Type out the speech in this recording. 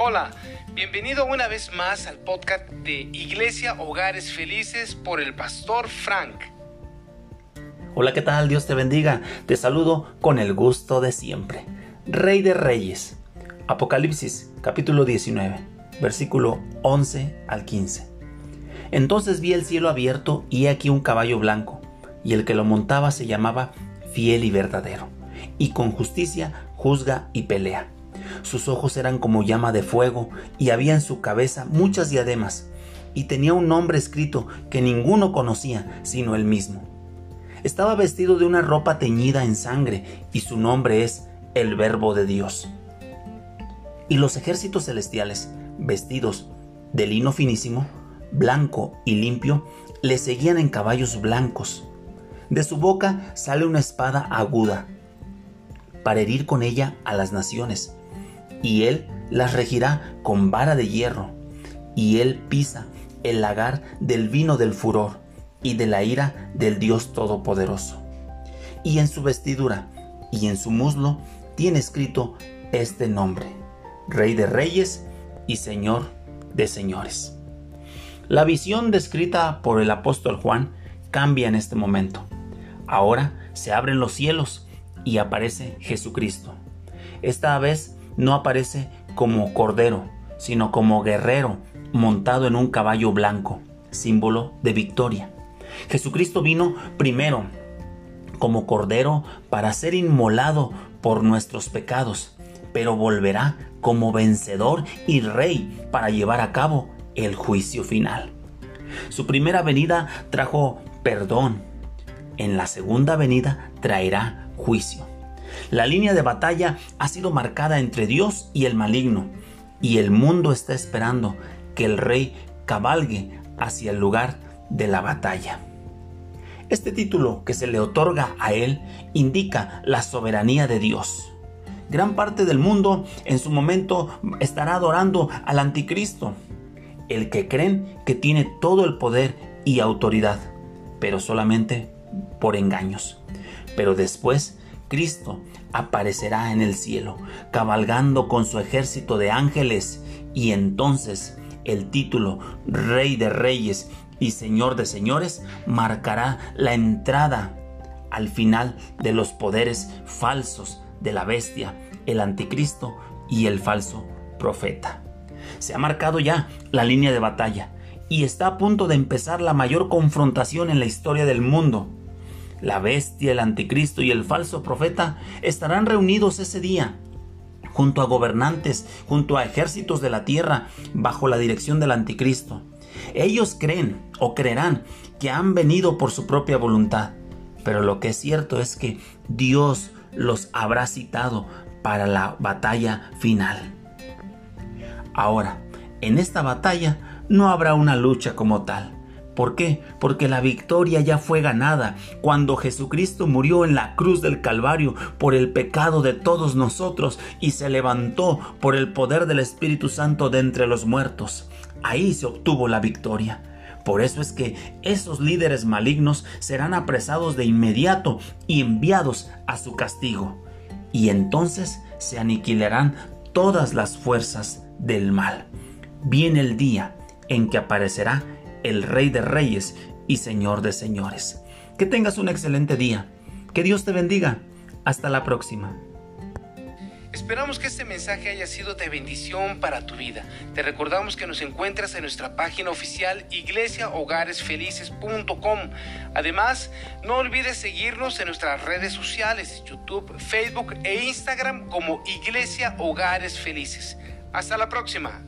Hola, bienvenido una vez más al podcast de Iglesia Hogares Felices por el pastor Frank. Hola, ¿qué tal? Dios te bendiga. Te saludo con el gusto de siempre. Rey de Reyes. Apocalipsis capítulo 19, versículo 11 al 15. Entonces vi el cielo abierto y he aquí un caballo blanco, y el que lo montaba se llamaba fiel y verdadero, y con justicia juzga y pelea. Sus ojos eran como llama de fuego, y había en su cabeza muchas diademas, y tenía un nombre escrito que ninguno conocía sino él mismo. Estaba vestido de una ropa teñida en sangre, y su nombre es el Verbo de Dios. Y los ejércitos celestiales, vestidos de lino finísimo, blanco y limpio, le seguían en caballos blancos. De su boca sale una espada aguda, para herir con ella a las naciones y él las regirá con vara de hierro, y él pisa el lagar del vino del furor y de la ira del Dios Todopoderoso. Y en su vestidura y en su muslo tiene escrito este nombre, Rey de Reyes y Señor de Señores. La visión descrita por el apóstol Juan cambia en este momento. Ahora se abren los cielos y aparece Jesucristo. Esta vez no aparece como cordero, sino como guerrero montado en un caballo blanco, símbolo de victoria. Jesucristo vino primero como cordero para ser inmolado por nuestros pecados, pero volverá como vencedor y rey para llevar a cabo el juicio final. Su primera venida trajo perdón, en la segunda venida traerá juicio. La línea de batalla ha sido marcada entre Dios y el maligno, y el mundo está esperando que el rey cabalgue hacia el lugar de la batalla. Este título que se le otorga a él indica la soberanía de Dios. Gran parte del mundo en su momento estará adorando al anticristo, el que creen que tiene todo el poder y autoridad, pero solamente por engaños. Pero después Cristo aparecerá en el cielo, cabalgando con su ejército de ángeles, y entonces el título Rey de Reyes y Señor de Señores marcará la entrada al final de los poderes falsos de la bestia, el anticristo y el falso profeta. Se ha marcado ya la línea de batalla y está a punto de empezar la mayor confrontación en la historia del mundo la bestia, el anticristo y el falso profeta estarán reunidos ese día junto a gobernantes, junto a ejércitos de la tierra, bajo la dirección del anticristo. Ellos creen o creerán que han venido por su propia voluntad, pero lo que es cierto es que Dios los habrá citado para la batalla final. Ahora, en esta batalla no habrá una lucha como tal. ¿Por qué? Porque la victoria ya fue ganada cuando Jesucristo murió en la cruz del Calvario por el pecado de todos nosotros y se levantó por el poder del Espíritu Santo de entre los muertos. Ahí se obtuvo la victoria. Por eso es que esos líderes malignos serán apresados de inmediato y enviados a su castigo. Y entonces se aniquilarán todas las fuerzas del mal. Viene el día en que aparecerá el Rey de Reyes y Señor de Señores. Que tengas un excelente día. Que Dios te bendiga. Hasta la próxima. Esperamos que este mensaje haya sido de bendición para tu vida. Te recordamos que nos encuentras en nuestra página oficial iglesiahogaresfelices.com. Además, no olvides seguirnos en nuestras redes sociales, YouTube, Facebook e Instagram como Iglesia Hogares Felices. Hasta la próxima.